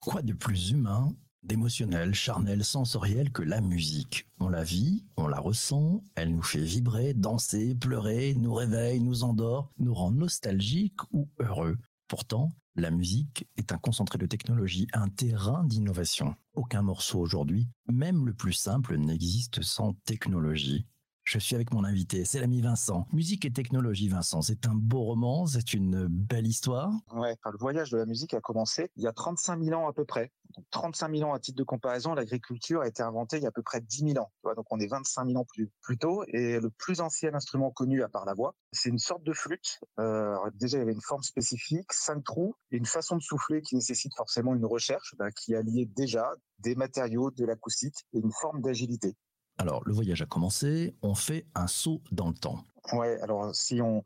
Quoi de plus humain, d'émotionnel, charnel, sensoriel que la musique? On la vit, on la ressent, elle nous fait vibrer, danser, pleurer, nous réveille, nous endort, nous rend nostalgiques ou heureux. Pourtant, la musique est un concentré de technologie, un terrain d'innovation. Aucun morceau aujourd'hui, même le plus simple, n'existe sans technologie. Je suis avec mon invité, c'est l'ami Vincent. Musique et technologie, Vincent, c'est un beau roman, c'est une belle histoire. Ouais, le voyage de la musique a commencé il y a 35 000 ans à peu près. Donc, 35 000 ans à titre de comparaison, l'agriculture a été inventée il y a à peu près 10 000 ans. donc on est 25 000 ans plus, plus tôt. Et le plus ancien instrument connu à part la voix, c'est une sorte de flûte. Euh, déjà, il y avait une forme spécifique, cinq trous, et une façon de souffler qui nécessite forcément une recherche bah, qui alliait déjà des matériaux, de l'acoustique et une forme d'agilité. Alors, le voyage a commencé, on fait un saut dans le temps. Ouais, alors si on,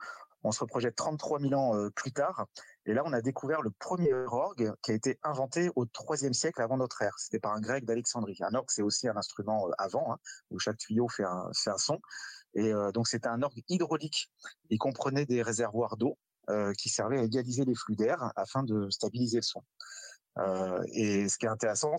se projette 33 000 ans euh, plus tard, et là on a découvert le premier orgue qui a été inventé au IIIe siècle avant notre ère. C'était par un grec d'Alexandrie. Un orgue, c'est aussi un instrument euh, avant, hein, où chaque tuyau fait un, son. Et euh, donc c'était un orgue hydraulique. Il comprenait des réservoirs d'eau qui servaient à égaliser les flux d'air afin de stabiliser le son. et ce qui est intéressant,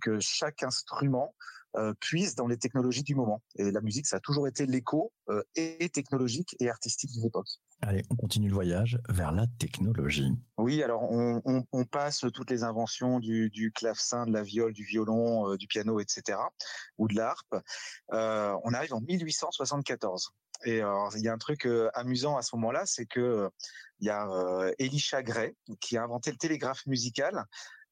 que chaque instrument euh, puise dans les technologies du moment. Et la musique, ça a toujours été l'écho euh, et technologique et artistique d'une époque. Allez, on continue le voyage vers la technologie. Oui, alors on, on, on passe toutes les inventions du, du, clavecin, de la viole, du violon, euh, du piano, etc., ou de l'harpe. Euh, on arrive en 1874. Et il y a un truc amusant à ce moment-là, c'est que il y a Elisha Gray qui a inventé le télégraphe musical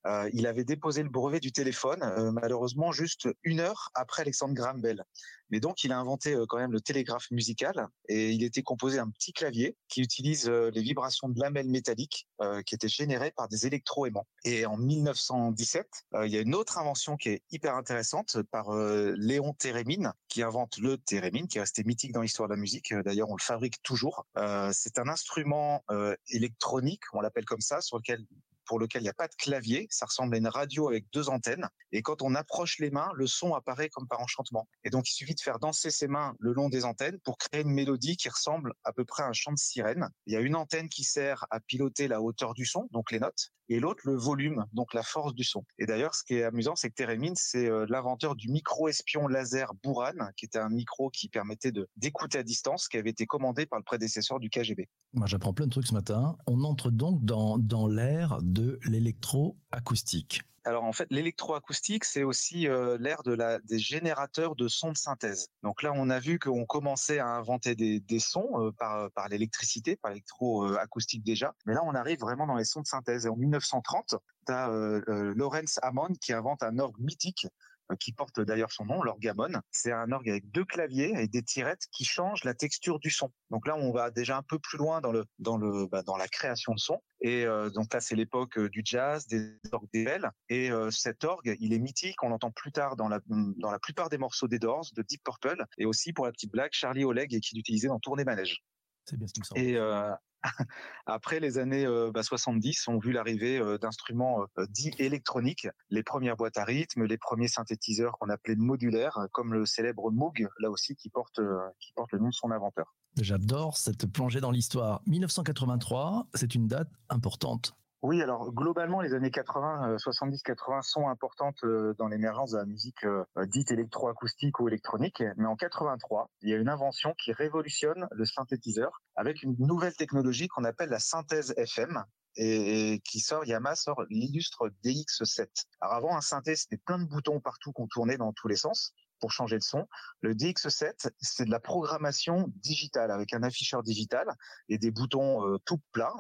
euh, il avait déposé le brevet du téléphone, euh, malheureusement juste une heure après Alexandre Graham Bell. Mais donc, il a inventé euh, quand même le télégraphe musical et il était composé d'un petit clavier qui utilise les vibrations de lamelles métalliques qui étaient générées par des électroaimants. Et en 1917, il y a une autre invention qui est hyper intéressante par Léon Térémine, qui invente le thérémine, qui est resté mythique dans l'histoire de la musique. D'ailleurs, on le fabrique toujours. C'est un instrument électronique, on l'appelle comme ça, sur lequel pour lequel il n'y a pas de clavier. Ça ressemble à une radio avec deux antennes. Et quand on approche les mains, le son apparaît comme par enchantement. Et donc, il suffit de faire danser ses mains le long des antennes pour créer une mélodie qui ressemble à peu près à un chant de sirène. Il y a une antenne qui sert à piloter la hauteur du son, donc les notes, et l'autre le volume, donc la force du son. Et d'ailleurs, ce qui est amusant, c'est que Térémine, c'est euh, l'inventeur du micro-espion laser Buran, qui était un micro qui permettait d'écouter à distance, qui avait été commandé par le prédécesseur du KGB. Moi, j'apprends plein de trucs ce matin. On entre donc dans, dans l'ère de l'électroacoustique. Alors en fait, l'électroacoustique, c'est aussi euh, l'ère des générateurs de sons de synthèse. Donc là, on a vu qu'on commençait à inventer des, sons euh, par l'électricité, par l'électroacoustique déjà. Mais là, on arrive vraiment dans les sons de synthèse. Et en 1930, tu as euh, Lawrence Hammond qui invente un orgue mythique qui porte d'ailleurs son nom, l'orgamon. C'est un orgue avec deux claviers et des tirettes qui changent la texture du son. Donc là, on va déjà un peu plus loin dans le dans le bah, dans la création de son. Et euh, donc là, c'est l'époque euh, du jazz, des orgues des belles. Et cet orgue, il est mythique. On l'entend plus tard dans la dans la plupart des morceaux des Doors, de Deep Purple, et aussi pour la petite blague, Charlie Oleg et qui l'utilisait dans Tournée Manège. C'est bien ce qui me semble. Et après les années bah, 70, ont vu l'arrivée d'instruments dits électroniques, les premières boîtes à rythme, les premiers synthétiseurs qu'on appelait modulaires, comme le célèbre Moog, là aussi qui porte qui porte le nom de son inventeur. J'adore cette plongée dans l'histoire. 1983, c'est une date importante. Oui, alors globalement, les années 80, 70-80 euh, sont importantes euh, dans l'émergence de la musique euh, dite électroacoustique ou électronique. Mais en 83, il y a une invention qui révolutionne le synthétiseur avec une nouvelle technologie qu'on appelle la synthèse FM. Et, qui sort, Yamaha sort l'illustre DX7. Alors avant, un synthé, c'était plein de boutons partout qu'on tournait dans tous les sens pour changer de son. Le DX7, c'est de la programmation digitale avec un afficheur digital et des boutons euh, tout plats.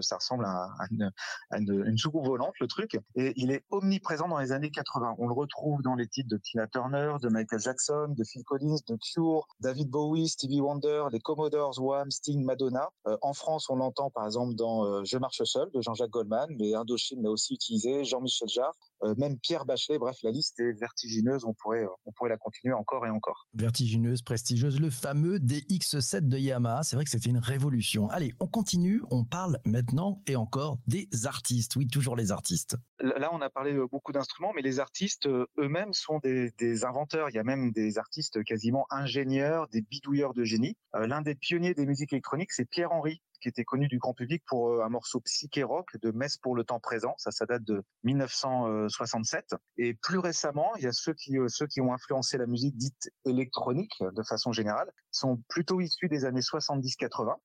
Ça ressemble à, une, soucoupe volante, le truc. Et il est omniprésent dans les années 80. On le retrouve dans les titres de Tina Turner, de Michael Jackson, de Phil Collins, de Cure, David Bowie, Stevie Wonder, les Commodores, Wham, Sting, Madonna. Euh, en France, on l'entend par exemple dans euh, Je marche seul de Jean-Jacques Goldman, mais Indochine l'a aussi utilisé, Jean-Michel Jarre, même Pierre Bachelet. Bref, la liste est vertigineuse. On pourrait, on pourrait la continuer encore et encore. Vertigineuse, prestigieuse, le fameux DX7 de Yamaha. C'est vrai que c'était une révolution. Allez, on continue. On parle maintenant et encore des artistes. Oui, toujours les artistes. Là, on a parlé beaucoup d'instruments, mais les artistes euh, eux-mêmes sont des, inventeurs. Il y a même des artistes quasiment ingénieurs, des bidouilleurs de génie. Euh, l'un des pionniers des musiques électroniques, c'est Pierre Henry, qui était connu du grand public pour un morceau psyché rock de Messe pour le temps présent. Ça, ça date de 1967. Et plus récemment, il y a ceux qui ceux qui ont influencé la musique dite électronique de façon générale sont plutôt issus des années 70-80.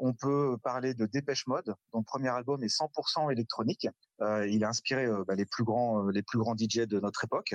on peut parler de Dépêche Mode, dont le premier album est 100% électronique. Euh, il a inspiré euh, bah, les plus grands, euh, les plus grands DJ de notre époque.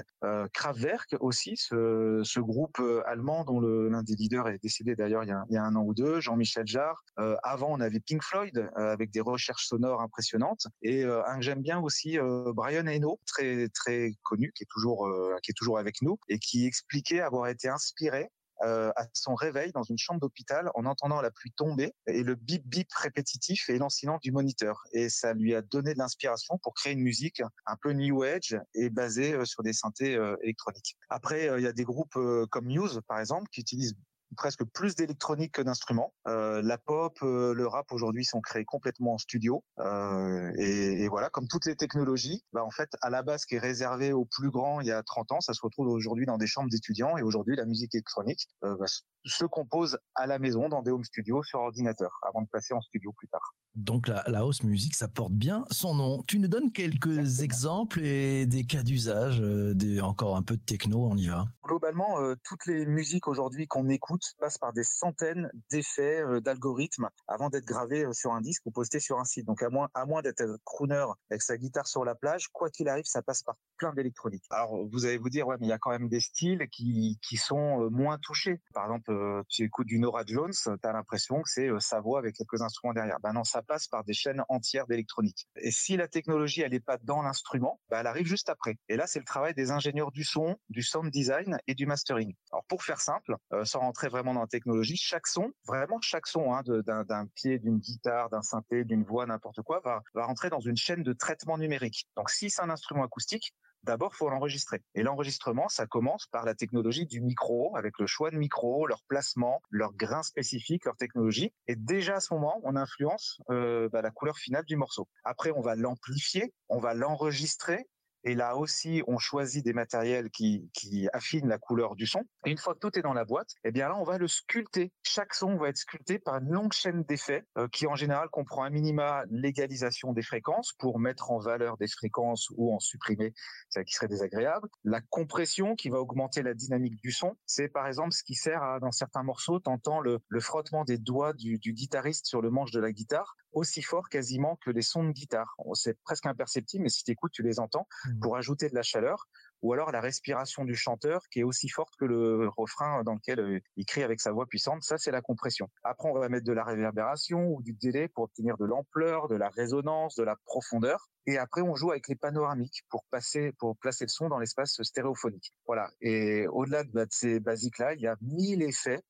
Kraftwerk aussi, ce, ce groupe allemand dont l'un des leaders est décédé d'ailleurs il, il, y a un an ou deux, Jean-Michel Jarre. avant, on avait Pink Floyd avec des recherches sonores impressionnantes et un que j'aime bien aussi, Brian Eno, très très connu, qui est toujours qui est toujours avec nous et qui expliquait avoir été inspiré euh, à son réveil dans une chambre d'hôpital en entendant la pluie tomber et le bip bip répétitif et lancinant du moniteur. Et ça lui a donné de l'inspiration pour créer une musique un peu new age et basée euh, sur des synthés euh, électroniques. Après, il y a des groupes comme Muse, par exemple, qui utilisent presque plus d'électronique que d'instruments. Euh, la pop, euh, le rap aujourd'hui sont créés complètement en studio. Euh, et, voilà, comme toutes les technologies, bah en fait, à la base, qui est réservé aux plus grands il y a 30 ans, ça se retrouve aujourd'hui dans des chambres d'étudiants. Et aujourd'hui, la musique électronique bah, se compose à la maison, dans des home studios, sur ordinateur, avant de passer en studio plus tard. Donc la, la house music, ça porte bien son nom. Tu nous donnes quelques exemples et des cas d'usage, euh, des, encore un peu de techno, on y va. Globalement, euh, toutes les musiques aujourd'hui qu'on écoute passent par des centaines d'effets, euh, d'algorithmes avant d'être gravées sur un disque ou postées sur un site. Donc à moins, à moins d'être crooner avec sa guitare sur la plage, quoi qu'il arrive, ça passe par plein d'électronique. Alors vous allez vous dire, ouais, mais il y a quand même des styles qui, qui sont moins touchés. Par exemple, tu écoutes du Nora Jones, tu as l'impression que c'est sa voix avec quelques instruments derrière. Ben non, ça passe par des chaînes entières d'électronique. Et si la technologie, elle n'est pas dans l'instrument, bah, elle arrive juste après. Et là, c'est le travail des ingénieurs du son, du sound design et du mastering. Alors, pour faire simple, euh, sans rentrer vraiment dans la technologie, chaque son, vraiment chaque son, hein, d'un pied, d'une guitare, d'un synthé, d'une voix, n'importe quoi, va, va rentrer dans une chaîne de traitement numérique. Donc, si c'est un instrument acoustique, d'abord, faut l'enregistrer. Et l'enregistrement, ça commence par la technologie du micro, avec le choix de micro, leur placement, leur grain spécifique, leur technologie. Et déjà à ce moment, on influence euh, bah, la couleur finale du morceau. Après, on va l'amplifier, on va l'enregistrer et là aussi, on choisit des matériels qui, affinent la couleur du son. Et une fois que tout est dans la boîte, eh bien là, on va le sculpter. Chaque son va être sculpté par une longue chaîne d'effets euh, qui, en général, comprend un minima l'égalisation des fréquences pour mettre en valeur des fréquences ou en supprimer celles qui serait désagréable. La compression qui va augmenter la dynamique du son. C'est par exemple ce qui sert à, dans certains morceaux, t'entends le, frottement des doigts du guitariste sur le manche de la guitare aussi fort quasiment que les sons de guitare. C'est presque imperceptible, mais si tu écoutes, tu les entends mmh. pour ajouter de la chaleur. Ou alors la respiration du chanteur qui est aussi forte que le refrain dans lequel il crie avec sa voix puissante. Ça, c'est la compression. Après, on va mettre de la réverbération ou du délai pour obtenir de l'ampleur, de la résonance, de la profondeur. Et après, on joue avec les panoramiques pour passer, pour placer le son dans l'espace stéréophonique. Voilà. Et au-delà de, ces basiques-là, il y a mille effets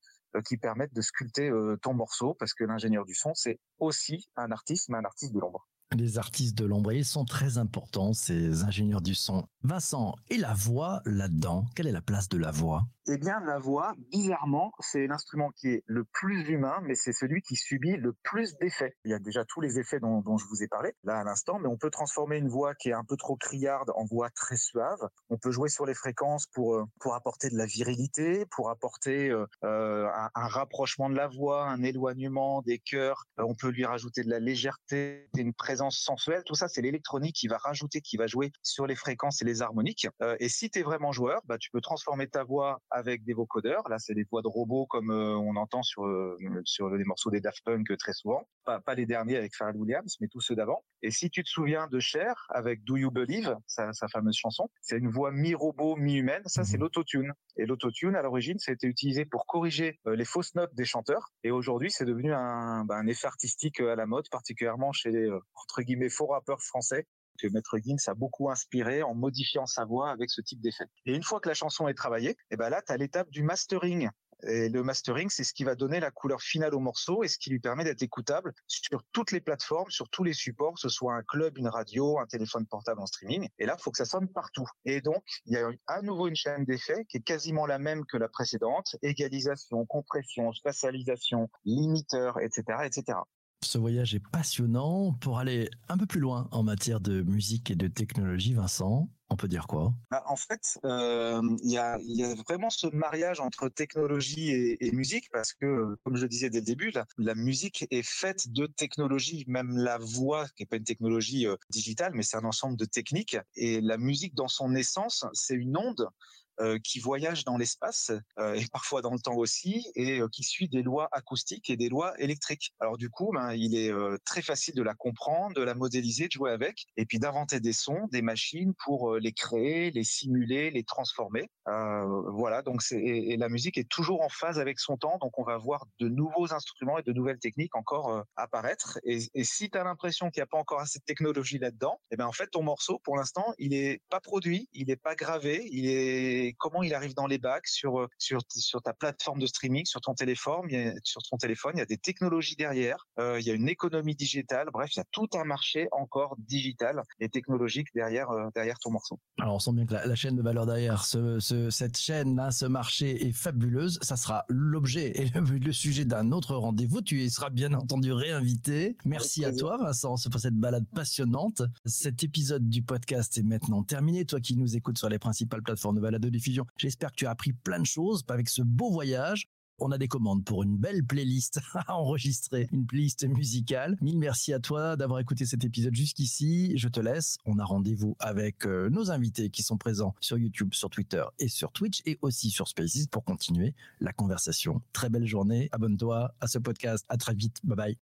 qui permettent de sculpter euh, ton morceau parce que l'ingénieur du son, c'est aussi un artiste, mais un artiste de l'ombre. Les artistes de l'ombre, ils sont très importants, ces ingénieurs du son. Vincent, et la voix là-dedans Quelle est la place de la voix? Eh bien, la voix, bizarrement, c'est l'instrument qui est le plus humain, mais c'est celui qui subit le plus d'effets. Il y a déjà tous les effets dont, je vous ai parlé là à l'instant, mais on peut transformer une voix qui est un peu trop criarde en voix très suave. On peut jouer sur les fréquences pour euh, pour apporter de la virilité, pour apporter euh, euh un, rapprochement de la voix, un éloignement des cœurs. on peut lui rajouter de la légèreté, une présence sensuelle, tout ça, c'est l'électronique qui va rajouter, qui va jouer sur les fréquences et les harmoniques. Et si tu es vraiment joueur, bah, tu peux transformer ta voix avec des vocodeurs. Là, c'est des voix de robots comme euh, on entend sur euh, sur les morceaux des Daft Punk très souvent. Pas, pas les derniers avec Pharrell Williams, mais tous ceux d'avant. Et si tu te souviens de Cher avec Do You Believe, sa, sa fameuse chanson, c'est une voix mi-robot, mi-humaine. Ça, c'est mhm. l'autotune. Et l'autotune, à l'origine, été utilisé pour corriger les fausses notes des chanteurs. Et aujourd'hui, c'est devenu un, bah, un effet artistique à la mode, particulièrement chez les entre guillemets faux rappeurs français que Maître Gims a beaucoup inspiré en modifiant sa voix avec ce type d'effet. Et une fois que la chanson est travaillée, et eh ben là, tu as l'étape du mastering. Et le mastering, c'est ce qui va donner la couleur finale au morceau et ce qui lui permet d'être écoutable sur toutes les plateformes, sur tous les supports, que ce soit un club, une radio, un téléphone portable en streaming. Et là, il faut que ça sonne partout. Et donc, il y a à nouveau une chaîne d'effets qui est quasiment la même que la précédente. Égalisation, compression, spatialisation, limiteur, etc., etc. Ce voyage est passionnant. Pour aller un peu plus loin en matière de musique et de technologie, Vincent, on peut dire quoi? Bah, En fait, euh, il y, a, vraiment ce mariage entre technologie et, musique parce que, comme je le disais dès le début, la, musique est faite de technologie. Même la voix, qui n'est pas une technologie euh, digitale, mais c'est un ensemble de techniques. Et la musique, dans son essence, c'est une onde qui voyage dans l'espace euh, et parfois dans le temps aussi, et euh, qui suit des lois acoustiques et des lois électriques. Alors du coup, ben, il est très facile de la comprendre, de la modéliser, de jouer avec, et puis d'inventer des sons, des machines pour les créer, les simuler, les transformer. voilà, donc et, la musique est toujours en phase avec son temps, donc on va voir de nouveaux instruments et de nouvelles techniques encore apparaître. Et, si tu as l'impression qu'il n'y a pas encore assez de technologie là-dedans, et eh ben en fait ton morceau, pour l'instant, il est pas produit, il n'est pas gravé, il est comment il arrive dans les bacs sur euh, sur sur ta plateforme de streaming, sur ton téléphone, il y a, sur ton téléphone, il y a des technologies derrière, euh, il y a une économie digitale, bref, il y a tout un marché encore digital et technologique derrière euh, derrière ton morceau. Alors on sent bien que la, chaîne de valeur derrière ce, cette chaîne là, ce marché est fabuleuse. Ça sera l'objet et le, sujet d'un autre rendez-vous. Tu y seras bien entendu réinvité. Merci à toi Vincent pour cette balade passionnante. Cet épisode du podcast est maintenant terminé. Toi qui nous écoutes sur les principales plateformes de balade J'espère que tu as appris plein de choses avec ce beau voyage. On a des commandes pour une belle playlist à enregistrer, une playlist musicale. Mille merci à toi d'avoir écouté cet épisode jusqu'ici. Je te laisse. On a rendez-vous avec euh, nos invités qui sont présents sur YouTube, sur Twitter et sur Twitch et aussi sur Spaces pour continuer la conversation. Très belle journée. Abonne-toi à ce podcast. À très vite. Bye bye.